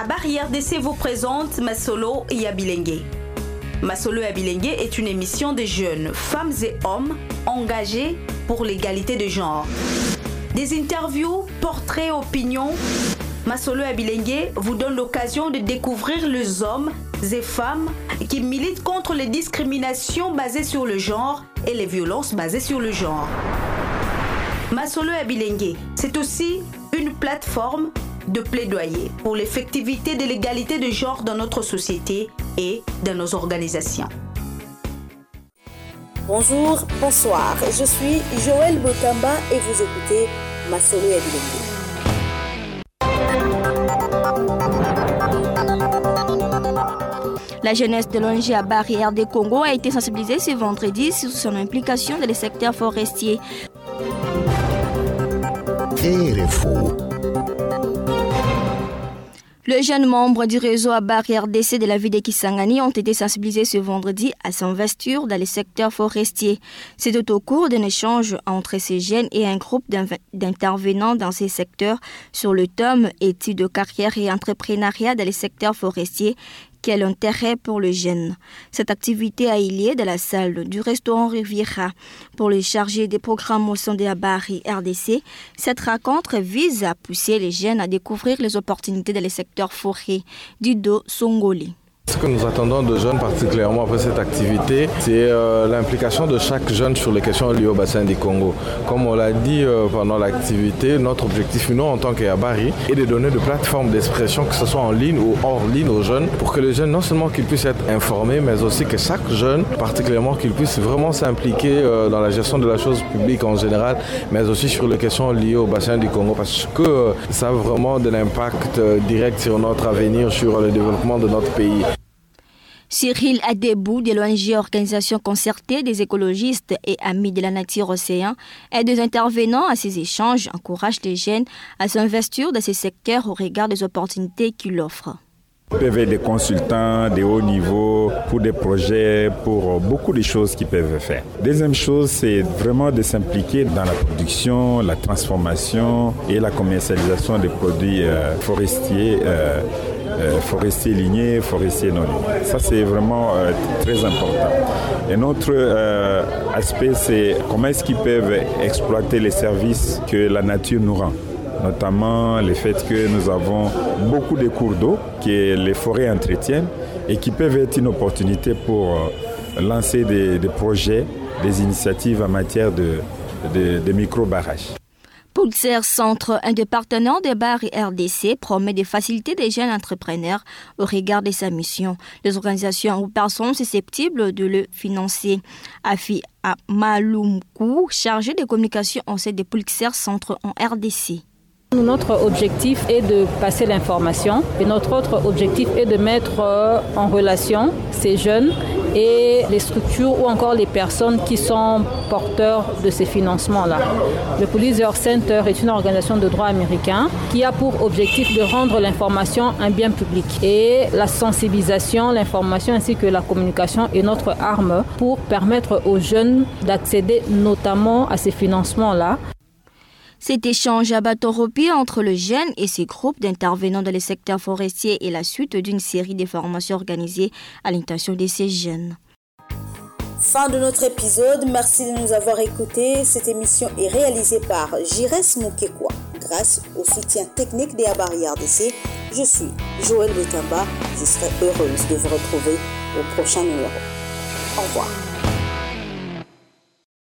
À Barrière d'essai vous présente Masolo Yabilengue. Masolo Yabilengue est une émission de jeunes, femmes et hommes engagés pour l'égalité de genre. Des interviews, portraits, opinions. Masolo Yabilengue vous donne l'occasion de découvrir les hommes et femmes qui militent contre les discriminations basées sur le genre et les violences basées sur le genre. Masolo Abilengue, c'est aussi une plateforme de plaidoyer pour l'effectivité de l'égalité de genre dans notre société et dans nos organisations. Bonjour, bonsoir, je suis Joël Botamba et vous écoutez Masolo Abilengue. La jeunesse de l'ONG à Barrière des Congo a été sensibilisée ce vendredi sur son implication dans les secteurs forestiers. Le jeune membre du réseau à barrière d'essai de la ville de Kisangani ont été sensibilisés ce vendredi à s'investir dans les secteurs forestiers. C'est au cours d'un échange entre ces jeunes et un groupe d'intervenants dans ces secteurs sur le tome études de carrière et entrepreneuriat dans les secteurs forestiers quel intérêt pour le jeune. Cette activité a eu lieu dans la salle du restaurant Riviera. Pour les chargés des programmes au sein de la Barry RDC, cette rencontre vise à pousser les jeunes à découvrir les opportunités dans les secteurs forêts. Dido Songoli. Ce que nous attendons de jeunes, particulièrement après cette activité, c'est euh, l'implication de chaque jeune sur les questions liées au bassin du Congo. Comme on l'a dit euh, pendant l'activité, notre objectif, nous, en tant qu'Abari, est de donner de plateformes d'expression, que ce soit en ligne ou hors ligne aux jeunes, pour que les jeunes, non seulement qu'ils puissent être informés, mais aussi que chaque jeune, particulièrement, qu'il puisse vraiment s'impliquer euh, dans la gestion de la chose publique en général, mais aussi sur les questions liées au bassin du Congo, parce que ça a vraiment de l'impact direct sur notre avenir, sur le développement de notre pays. Cyril Adebou de l'ONG Organisation concertée des écologistes et amis de la nature océan et des intervenants à ces échanges encouragent les jeunes à s'investir dans ces secteurs au regard des opportunités qu'il offre. peuvent être des consultants de haut niveau pour des projets, pour beaucoup de choses qu'ils peuvent faire. Deuxième chose, c'est vraiment de s'impliquer dans la production, la transformation et la commercialisation des produits euh, forestiers. Euh, forestiers lignés, forestiers non lignés. Ça, c'est vraiment euh, très important. Un autre euh, aspect, c'est comment est-ce qu'ils peuvent exploiter les services que la nature nous rend notamment le fait que nous avons beaucoup de cours d'eau que les forêts entretiennent et qui peuvent être une opportunité pour lancer des, projets, des initiatives en matière de micro-barrages. Pulsar Centre, un des partenaires de Bar RDC, promet de faciliter des jeunes entrepreneurs au regard de sa mission. Les organisations ou personnes susceptibles de le financer. Afi Maloumkou, chargé de communication en sein de Centre en RDC. Notre objectif est de passer l'information et notre autre objectif est de mettre euh, en relation ces jeunes et les structures ou encore les personnes qui sont porteurs de ces financements-là. Le Police Center est une organisation de droit américain qui a pour objectif de rendre l'information un bien public. Et la sensibilisation, l'information ainsi que la communication est notre arme pour permettre aux jeunes d'accéder notamment à ces financements-là. Cet échange à Batoropi entre le jeune et ses groupes d'intervenants dans les secteurs forestiers est la suite d'une série de formations organisées à l'intention de ces jeunes. Fin de notre épisode, merci de nous avoir écoutés. Cette émission est réalisée par Jires Moukekwa grâce au soutien technique des Abari RDC. Je suis Joël Betamba. Je serai heureuse de vous retrouver au prochain numéro. Au revoir.